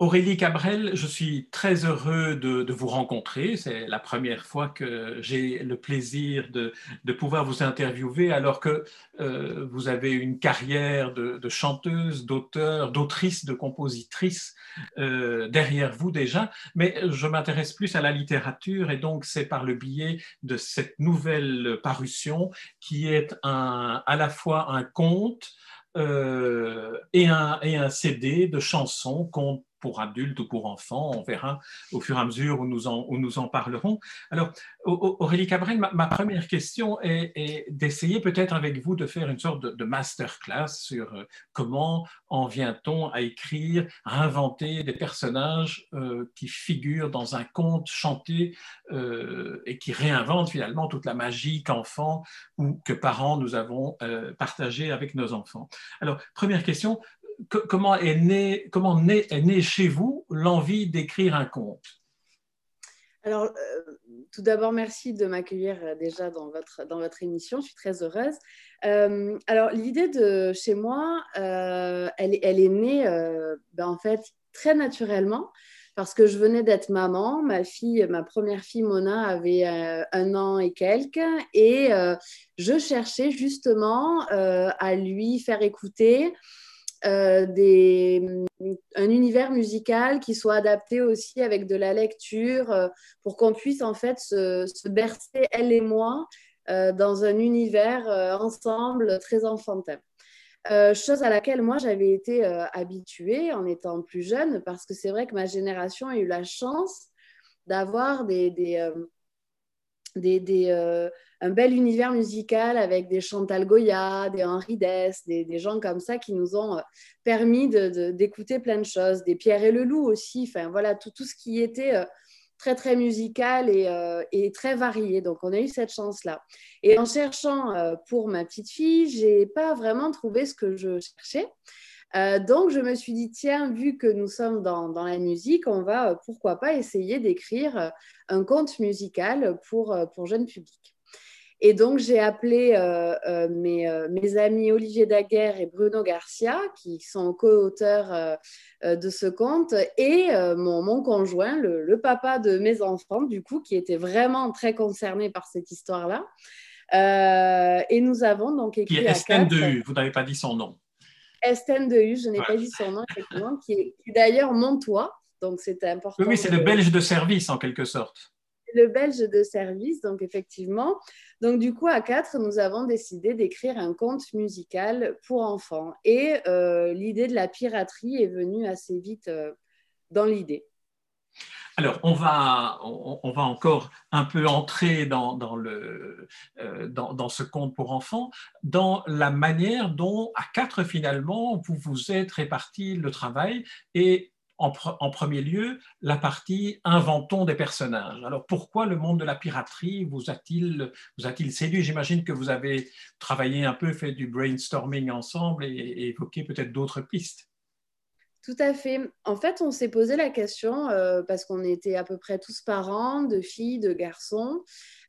Aurélie Cabrel, je suis très heureux de, vous rencontrer. C'est la première fois que j'ai le plaisir de, pouvoir vous interviewer alors que euh, vous avez une carrière de, chanteuse, d'auteur, d'autrice, de compositrice euh, derrière vous déjà. Mais je m'intéresse plus à la littérature et donc c'est par le biais de cette nouvelle parution qui est un, à la fois un conte, euh, et, un, et, un, CD de chansons, contes pour adultes ou pour enfants, on verra au fur et à mesure où nous en, parlerons. Alors, Aurélie Cabrel, ma, première question est, d'essayer peut-être avec vous de faire une sorte de, masterclass sur euh, comment en vient-on à écrire, à inventer des personnages euh, qui figurent dans un conte chanté euh, et qui réinventent finalement toute la magie qu'enfants ou que parents nous avons partagée avec nos enfants. Alors, première question, comment est né, comment est chez vous l'envie d'écrire un conte? Alors, euh, tout d'abord, merci de m'accueillir euh, déjà dans votre, dans votre émission. Je suis très heureuse. Euh, alors, l'idée de chez moi, elle, elle, est née ben, en fait très naturellement parce que je venais d'être maman. Ma fille, ma première fille, Mona, avait un an et quelques. Et je cherchais justement à lui faire écouter euh, un univers musical qui soit adapté aussi avec de la lecture euh, pour qu'on puisse en fait se, bercer, elle et moi, euh, dans un univers ensemble très enfantin. chose à laquelle moi j'avais été habituée en étant plus jeune parce que c'est vrai que ma génération a eu la chance d'avoir des, des, des, un bel univers musical avec des Chantal Goya, des Henri Dess, des, gens comme ça qui nous ont euh, permis d'écouter plein de choses, des Pierre et le Loup aussi, enfin voilà, tout, tout ce qui était euh, très très musical euh, et, très varié. Donc on a eu cette chance-là. Et en cherchant pour ma petite fille, j'ai pas vraiment trouvé ce que je cherchais. Donc, je me suis dit, tiens, vu que nous sommes dans, dans la musique, on va, pourquoi pas, essayer d'écrire un conte musical pour, pour jeunes publics. Et donc, j'ai appelé euh, euh, mes, euh, mes, amis Olivier Daguerre et Bruno Garcia, qui sont co-auteurs de ce conte, et mon, mon, conjoint, le, papa de mes enfants, du coup, qui était vraiment très concerné par cette histoire-là. et nous avons donc écrit. Qui est Estelle U, vous n'avez pas dit son nom. Estelle U, je n'ai pas dit son nom, effectivement, qui est, d'ailleurs Montois, donc c'était important. Oui, c'est le belge de service en quelque sorte le belge de service, donc effectivement. Donc du coup, à quatre, nous avons décidé d'écrire un conte musical pour enfants. Et euh, l'idée de la piraterie est venue assez vite euh, dans l'idée. Alors, on va, on, va encore un peu entrer dans, dans le, euh, dans, ce conte pour enfants, dans la manière dont, à quatre, finalement, vous vous êtes réparti le travail et en, premier lieu la partie inventons des personnages. Alors pourquoi le monde de la piraterie vous a-t-il vous a-t-il séduit? J'imagine que vous avez travaillé un peu, fait du brainstorming ensemble et, évoqué peut-être d'autres pistes. Tout à fait. En fait, on s'est posé la question euh, parce qu'on était à peu près tous parents, de filles, de garçons,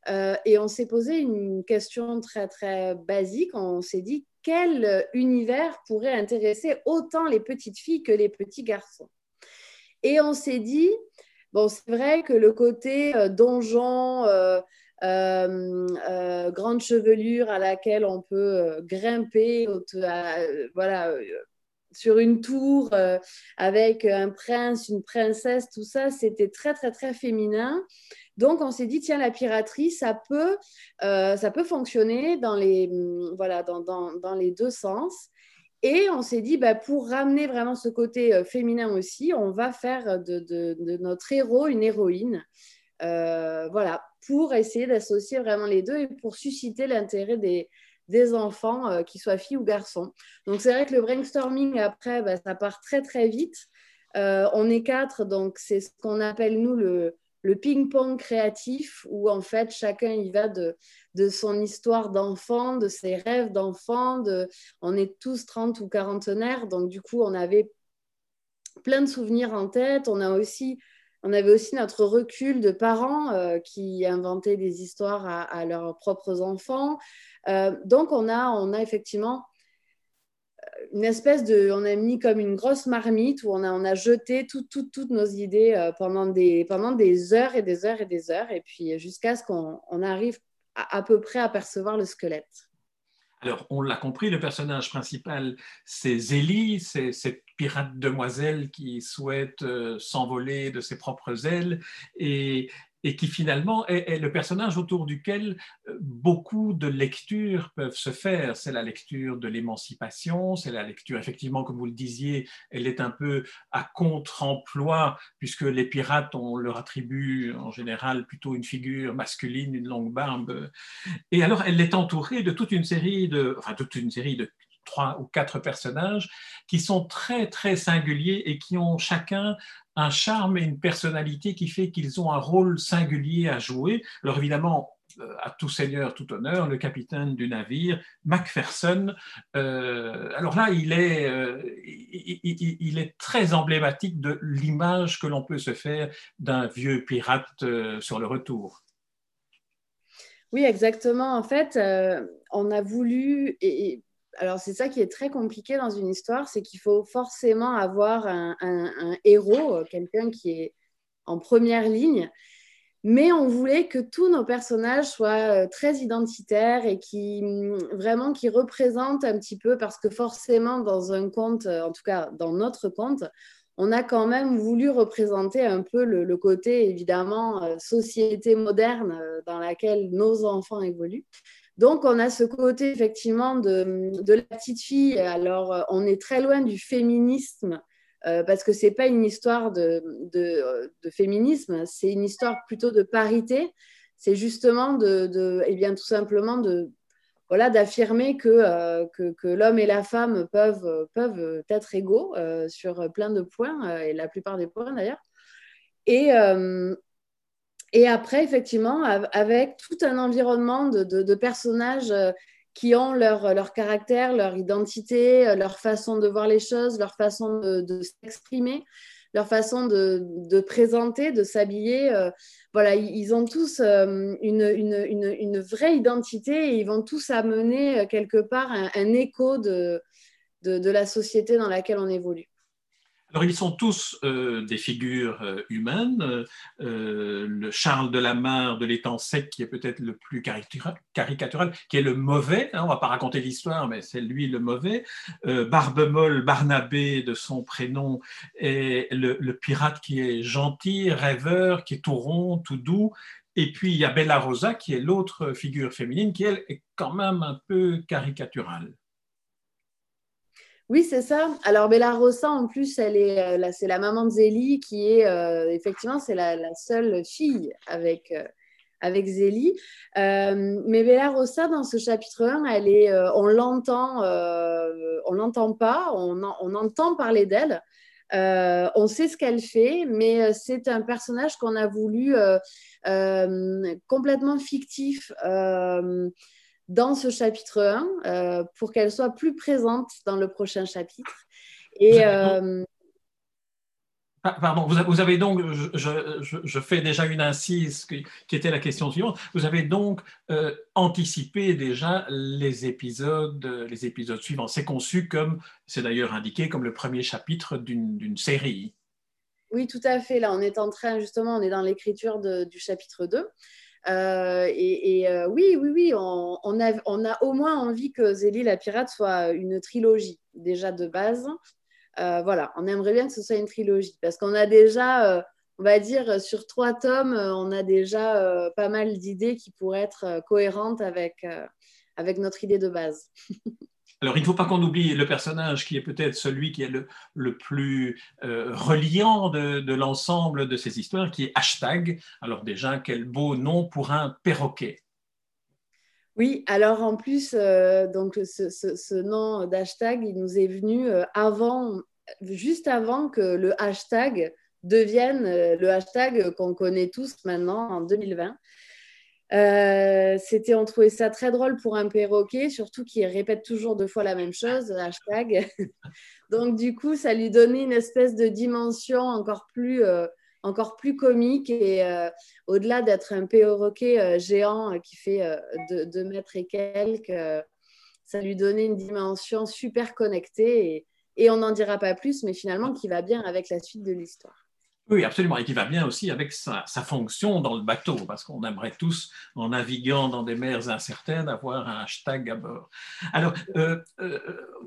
euh, et on s'est posé une question très très basique. On s'est dit quel univers pourrait intéresser autant les petites filles que les petits garçons? Et on s'est dit, bon, c'est vrai que le côté euh, donjon, grande chevelure à laquelle on peut grimper, voilà, sur une tour avec un prince, une princesse, tout ça, c'était très, très, très féminin. Donc, on s'est dit, tiens, la piraterie, ça peut, ça peut fonctionner dans les, voilà, dans, dans, dans les deux sens. Et on s'est dit, bah, pour ramener vraiment ce côté euh, féminin aussi, on va faire de, notre héros une héroïne. Euh, voilà, pour essayer d'associer vraiment les deux et pour susciter l'intérêt des, des enfants, euh, qu'ils soient filles ou garçons. Donc c'est vrai que le brainstorming, après, bah, ça part très très vite. on est quatre, donc c'est ce qu'on appelle, nous, le, ping-pong créatif où en fait chacun y va de, son histoire d'enfant, de ses rêves d'enfant. De... On est tous 30 ou quarantenaires, donc du coup on avait plein de souvenirs en tête. On, a aussi, on avait aussi notre recul de parents euh, qui inventaient des histoires à, leurs propres enfants. Euh, donc on a, on a effectivement une espèce de, on a mis comme une grosse marmite où on a, on a jeté toutes nos idées pendant, des, pendant des heures et des heures et des heures, et puis jusqu'à ce qu'on arrive à, à, peu près à percevoir le squelette. Alors, on l'a compris, le personnage principal, c'est Zélie, c'est cette pirate demoiselle qui souhaite s'envoler de ses propres ailes et et qui finalement est, le personnage autour duquel euh, beaucoup de lectures peuvent se faire. C'est la lecture de l'émancipation, c'est la lecture, effectivement, comme vous le disiez, elle est un peu à contre-emploi, puisque les pirates, on leur attribue en général plutôt une figure masculine, une longue barbe. Et alors, elle est entourée de toute une série de, enfin, toute une série de trois ou quatre personnages qui sont très, très singuliers et qui ont chacun un charme et une personnalité qui fait qu'ils ont un rôle singulier à jouer. Alors évidemment, euh, à tout seigneur, tout honneur, le capitaine du navire, Macpherson. Euh, alors là, il est, euh, il, est très emblématique de l'image que l'on peut se faire d'un vieux pirate sur le retour. Oui, exactement. En fait, on a voulu, et, alors c'est ça qui est très compliqué dans une histoire, c'est qu'il faut forcément avoir un, héros, euh, quelqu'un qui est en première ligne. Mais on voulait que tous nos personnages soient euh, très identitaires et qui mm, vraiment qui représentent un petit peu, parce que forcément dans un conte, euh, en tout cas dans notre conte, on a quand même voulu représenter un peu le, côté évidemment société moderne dans laquelle nos enfants évoluent. Donc, on a ce côté effectivement de, la petite fille. Alors, euh, on est très loin du féminisme euh, parce que ce n'est pas une histoire de, féminisme, c'est une histoire plutôt de parité. C'est justement de, eh bien, tout simplement de, voilà, d'affirmer que, euh, que, l'homme et la femme peuvent, peuvent être égaux sur plein de points, et la plupart des points d'ailleurs. Et, et après, effectivement, avec tout un environnement de, personnages euh, qui ont leur, leur, caractère, leur identité, euh, leur façon de voir les choses, leur façon de, s'exprimer, leur façon de, présenter, de s'habiller. Euh, voilà, ils ont tous une, une, une, vraie identité et ils vont tous amener quelque part un, un écho de, de, la société dans laquelle on évolue. Alors, ils sont tous euh, des figures euh, humaines. Euh, le Charles de la Mare de l'étang sec, qui est peut-être le plus caricatural, qui est le mauvais. Hein, on ne va pas raconter l'histoire, mais c'est lui le mauvais. Barbemolle, Barnabé de son prénom, est le, pirate qui est gentil, rêveur, qui est tout rond, tout doux. Et puis, il y a Bella Rosa, qui est l'autre figure féminine, qui, elle, est quand même un peu caricaturale. Oui, c'est ça. Alors, Bella Rosa, en plus, elle est, euh, c'est la maman de Zélie qui est, euh, effectivement, c'est la, seule fille avec, euh, avec Zélie. mais Bella Rosa, dans ce chapitre 1, elle est, on l'entend, on l'entend pas, on, entend parler d'elle. on sait ce qu'elle fait, mais c'est un personnage qu'on a voulu complètement fictif dans ce chapitre 1 euh, pour qu'elle soit plus présente dans le prochain chapitre. Et, euh, Pardon, vous avez donc, je, fais déjà une incise qui, était la question suivante, vous avez donc euh, anticipé déjà les épisodes, les épisodes suivants. C'est conçu comme, c'est d'ailleurs indiqué comme le premier chapitre d'une série. Oui, tout à fait. Là, on est en train, justement, on est dans l'écriture du chapitre 2. Euh, et, euh, oui, oui, oui, on, a, on, a, au moins envie que Zélie la pirate soit une trilogie, déjà de base. Euh, voilà, on aimerait bien que ce soit une trilogie parce qu'on a déjà, on va dire, sur trois tomes, on a déjà pas mal d'idées qui pourraient être cohérentes avec, avec notre idée de base. Alors, il ne faut pas qu'on oublie le personnage qui est peut-être celui qui est le, plus euh, reliant de, l'ensemble de ces histoires, qui est Hashtag. Alors déjà, quel beau nom pour un perroquet. Oui, alors en plus, euh, ce, nom d'hashtag, il nous est venu euh, avant, juste avant que le hashtag devienne le hashtag qu'on connaît tous maintenant en 2020. Euh, c'était, on trouvait ça très drôle pour un perroquet, surtout qu'il répète toujours deux fois la même chose, hashtag. Donc, du coup, ça lui donnait une espèce de dimension encore plus, euh, encore plus comique. Et euh, au-delà d'être un perroquet géant qui fait 2 mètres et quelques, ça lui donnait une dimension super connectée et on n'en dira pas plus, mais finalement qui va bien avec la suite de l'histoire. Oui, absolument, et qui va bien aussi avec sa, fonction dans le bateau, parce qu'on aimerait tous, en naviguant dans des mers incertaines, avoir un hashtag à bord. Alors, euh, euh,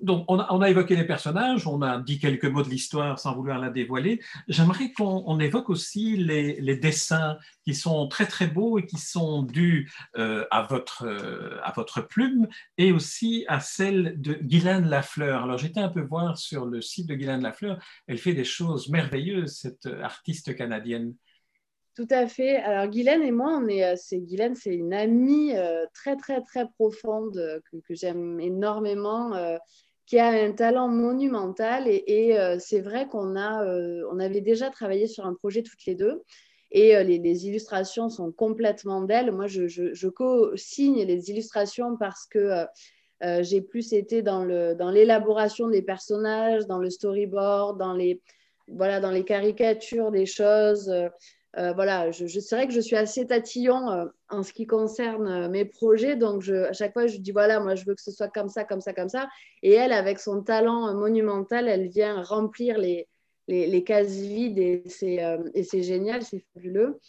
donc, on a, évoqué les personnages, on a dit quelques mots de l'histoire sans vouloir la dévoiler. J'aimerais qu'on évoque aussi les, dessins qui sont très très beaux et qui sont dus euh, à, votre, à votre plume et aussi à celle de Guylaine Lafleur. Alors, j'étais un peu voir sur le site de Guylaine Lafleur, elle fait des choses merveilleuses, cette artiste canadienne. Tout à fait. Alors Guylaine et moi, on est, euh, c'est Guylaine, c'est une amie euh, très très très profonde euh, que, j'aime énormément, qui a un talent monumental et, c'est vrai qu'on a, on avait déjà travaillé sur un projet toutes les deux et les, illustrations sont complètement d'elle. Moi, je, co-signe les illustrations parce que j'ai plus été dans l'élaboration des personnages, dans le storyboard, dans les voilà, dans les caricatures des choses. Euh, euh, voilà, c'est vrai que je suis assez tatillon euh, en ce qui concerne mes projets. Donc, à chaque fois, je dis voilà, moi, je veux que ce soit comme ça, comme ça, comme ça. Et elle, avec son talent monumental, elle vient remplir les, les, les cases vides et c'est, et c'est génial, c'est fabuleux.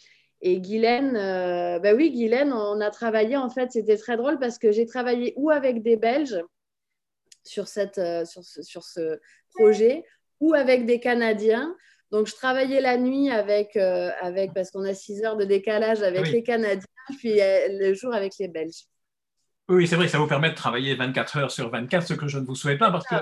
Et Guylaine, ben oui, Guylaine, on a travaillé, en fait, c'était très drôle parce que j'ai travaillé ou avec des Belges sur, cette, sur, ce, sur ce projet, ou avec des Canadiens. Donc, je travaillais la nuit avec, euh, avec parce qu'on a 6 heures de décalage avec les Canadiens, puis euh, le jour avec les Belges. Oui, c'est vrai, ça vous permet de travailler 24 heures sur 24, ce que je ne vous souhaite pas, parce que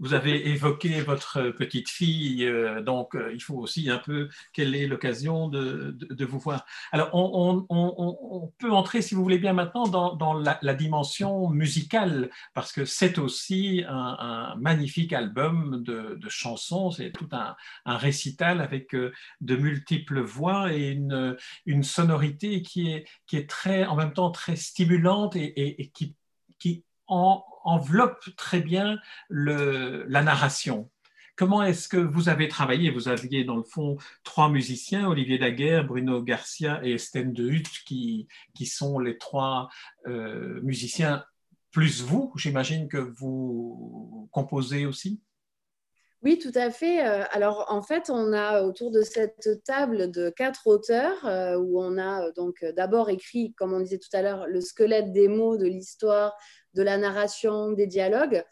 vous avez évoqué votre petite fille, euh, donc euh, il faut aussi un peu quelle est l'occasion de, vous voir. Alors, on, peut entrer, si vous voulez bien, maintenant dans, la, dimension musicale, parce que c'est aussi un, magnifique album de, chansons, c'est tout un, récital avec euh, de multiples voix et une, sonorité qui est, très, en même temps très stimulante et qui, qui en, enveloppe très bien la narration. Comment est-ce que vous avez travaillé? Vous aviez dans le fond trois musiciens, Olivier Daguerre, Bruno Garcia et Estelle de Hutte, qui, qui sont les trois euh, musiciens, plus vous, j'imagine que vous composez aussi? Oui, tout à fait. Euh, alors, en fait, on a autour de cette table de quatre auteurs euh, où on a donc d'abord écrit, comme on disait tout à l'heure, le squelette des mots, de l'histoire, de la narration, des dialogues.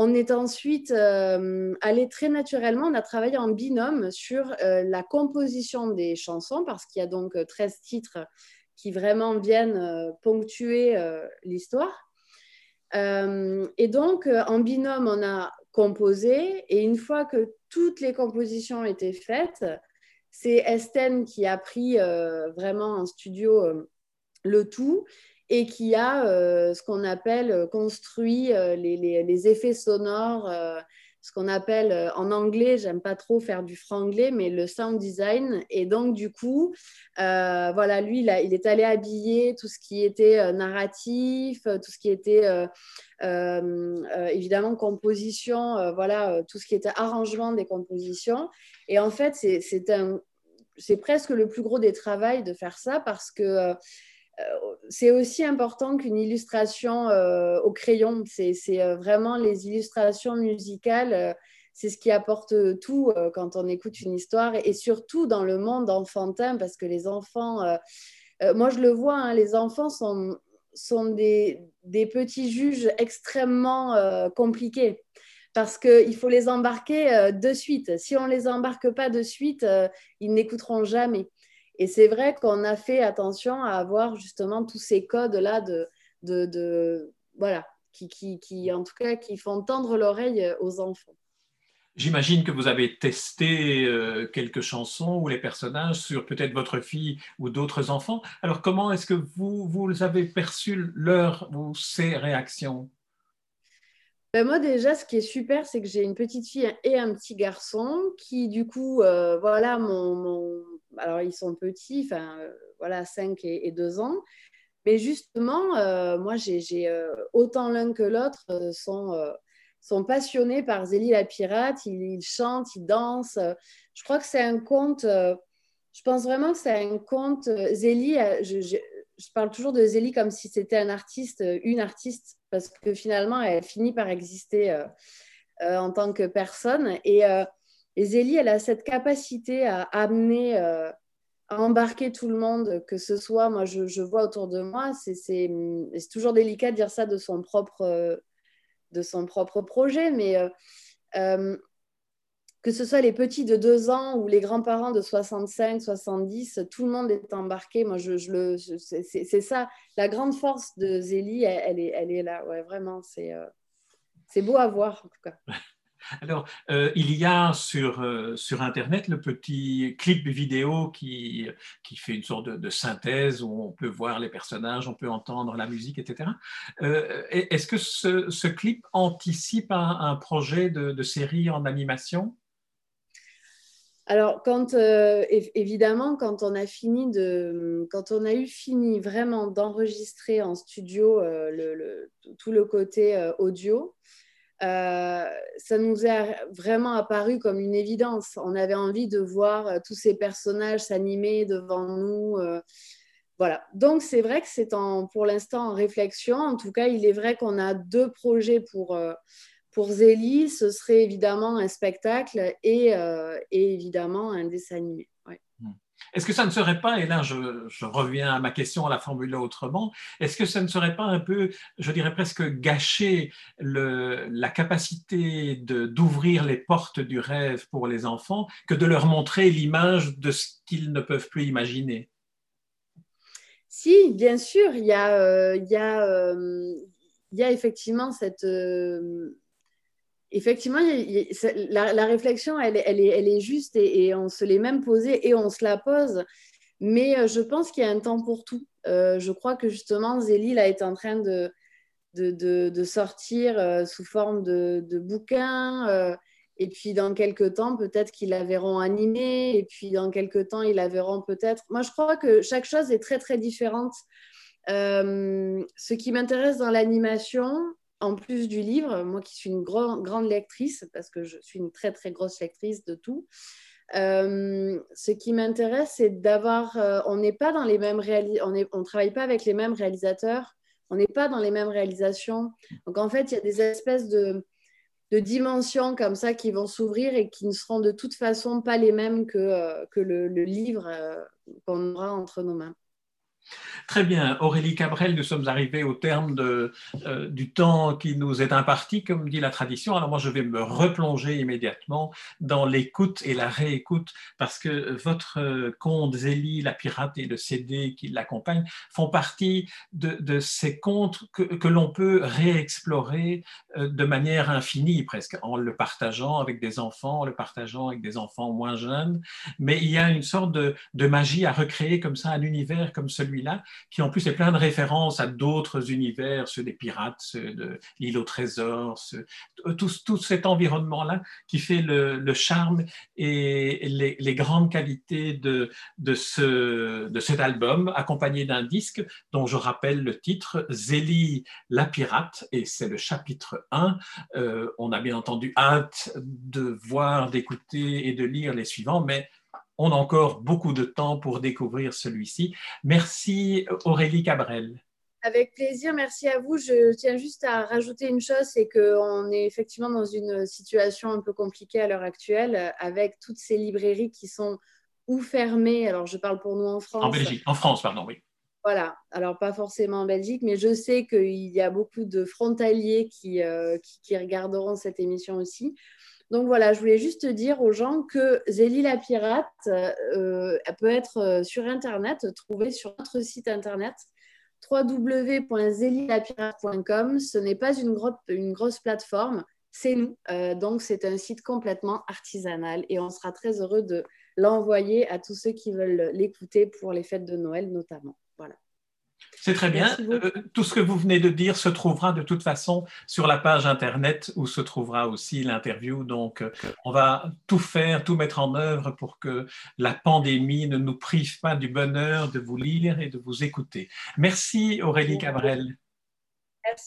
On est ensuite euh, allé très naturellement, on a travaillé en binôme sur euh, la composition des chansons, parce qu'il y a donc 13 euh, titres qui vraiment viennent ponctuer l'histoire. et donc, en binôme, on a composé, et une fois que toutes les compositions étaient faites, c'est Estelle qui a pris vraiment en studio le tout et qui a euh, ce qu'on appelle euh, construit euh, les, effets sonores, ce qu'on appelle en anglais, j'aime pas trop faire du franglais, mais le sound design. Et donc, du coup, voilà, lui, il, est allé habiller tout ce qui était narratif, tout ce qui était évidemment composition, voilà, tout ce qui était arrangement des compositions. Et en fait, c'est presque le plus gros des travaux de faire ça parce que c'est aussi important qu'une illustration euh, au crayon. C'est euh, vraiment les illustrations musicales, c'est ce qui apporte tout quand on écoute une histoire et, surtout dans le monde enfantin parce que les enfants, moi je le vois, hein, les enfants sont, des petits juges extrêmement compliqués parce qu'il faut les embarquer de suite. Si on ne les embarque pas de suite, ils n'écouteront jamais. Et c'est vrai qu'on a fait attention à avoir justement tous ces codes-là de, de, voilà, qui, qui, qui, en tout cas, qui font tendre l'oreille aux enfants. J'imagine que vous avez testé euh, quelques chansons ou les personnages sur peut-être votre fille ou d'autres enfants. Alors, comment est-ce que vous, vous avez perçu leur ou ces réactions? Ben moi déjà, ce qui est super, c'est que j'ai une petite fille et un petit garçon qui, du coup, euh, voilà, mon, alors ils sont petits, enfin euh, voilà, 5 et, 2 ans. Mais justement, euh, moi, j'ai autant l'un que l'autre sont, sont passionnés par Zélie la pirate. Ils, chantent, ils dansent. Je crois que c'est un conte. je pense vraiment que c'est un conte. Zélie, je, je parle toujours de Zélie comme si c'était un artiste, une artiste, parce que finalement, elle finit par exister en tant que personne. Et, et, Zélie, elle a cette capacité à amener, à embarquer tout le monde, que ce soit, moi, je, je vois autour de moi, c'est toujours délicat de dire ça de son propre, de son propre projet, mais que ce soit les petits de 2 ans ou les grands-parents de 65, 70, tout le monde est embarqué. Moi, je, le, c'est ça. La grande force de Zélie, elle, est, elle est là. Ouais, vraiment, c'est euh, c'est beau à voir, en tout cas. Alors, euh, il y a sur, euh, sur Internet le petit clip vidéo qui, qui fait une sorte de, synthèse où on peut voir les personnages, on peut entendre la musique, etc. Est-ce que ce, clip anticipe un, projet de série en animation? Alors, euh, évidemment, quand on a fini de, quand on a eu fini vraiment d'enregistrer en studio euh, tout le côté euh, audio, ça nous est vraiment apparu comme une évidence. On avait envie de voir tous ces personnages s'animer devant nous. voilà. Donc, c'est vrai que c'est pour l'instant en réflexion. En tout cas, il est vrai qu'on a deux projets pour pour Zélie, ce serait évidemment un spectacle et, euh, évidemment un dessin animé. Hmm. Est-ce que ça ne serait pas, et là je, reviens à ma question à la formuler autrement, est-ce que ça ne serait pas un peu, je dirais presque gâcher la capacité d'ouvrir les portes du rêve pour les enfants que de leur montrer l'image de ce qu'ils ne peuvent plus imaginer? Si, bien sûr, il y a, euh, il y a, euh, il y a effectivement cette effectivement, la, réflexion, elle, est, juste et, on se l'est même posée et on se la pose. Mais euh, je pense qu'il y a un temps pour tout. Euh, je crois que justement, Zélie là, est en train de, sortir euh, sous forme de, bouquins. et puis, dans quelques temps, peut-être qu'ils la verront animée. Et puis, dans quelques temps, ils la verront peut-être. Moi, je crois que chaque chose est très, très différente. ce qui m'intéresse dans l'animation, en plus du livre, moi qui suis une grande lectrice, parce que je suis une très très grosse lectrice de tout, euh, ce qui m'intéresse, c'est d'avoir, euh, on n'est pas dans les mêmes on ne travaille pas avec les mêmes réalisateurs, on n'est pas dans les mêmes réalisations. Donc en fait, il y a des espèces de, dimensions comme ça qui vont s'ouvrir et qui ne seront de toute façon pas les mêmes que, euh, que le livre qu'on aura entre nos mains. Très bien, Aurélie Cabrel, nous sommes arrivés au terme euh, du temps qui nous est imparti, comme dit la tradition. Alors moi, je vais me replonger immédiatement dans l'écoute et la réécoute, parce que votre euh, conte Zélie, la pirate et le CD qui l'accompagnent font partie de, ces contes que, que l'on peut réexplorer euh, de manière infinie, presque, en le partageant avec des enfants, en le partageant avec des enfants moins jeunes. Mais il y a une sorte de, de magie à recréer comme ça un univers comme celui qui en plus est plein de références à d'autres univers, ceux des pirates, ceux de l'île au trésor, euh, tout, cet environnement-là qui fait le, charme et les, grandes qualités de cet album, accompagné d'un disque dont je rappelle le titre, Zélie la pirate, et c'est le chapitre 1. Euh, on a bien entendu hâte de voir, d'écouter et de lire les suivants, mais on a encore beaucoup de temps pour découvrir celui-ci. Merci Aurélie Cabrel. Avec plaisir, merci à vous. Je tiens juste à rajouter une chose, c'est qu'on est effectivement dans une situation un peu compliquée à l'heure actuelle avec toutes ces librairies qui sont ou fermées. Alors, je parle pour nous en France. En Belgique, en France, pardon, oui. Voilà, alors pas forcément en Belgique, mais je sais qu'il y a beaucoup de frontaliers qui, euh, qui regarderont cette émission aussi. Donc voilà, je voulais juste dire aux gens que Zélie la pirate euh, peut être euh, sur Internet, trouvée sur notre site Internet www.zélilapirate.com. Ce n'est pas une, une, grosse plateforme, c'est nous. Euh, donc c'est un site complètement artisanal et on sera très heureux de l'envoyer à tous ceux qui veulent l'écouter pour les fêtes de Noël notamment. C'est très bien. Euh, tout ce que vous venez de dire se trouvera de toute façon sur la page Internet où se trouvera aussi l'interview. Donc, euh, on va tout faire, tout mettre en œuvre pour que la pandémie ne nous prive pas du bonheur de vous lire et de vous écouter. Merci Aurélie Cabrel. Merci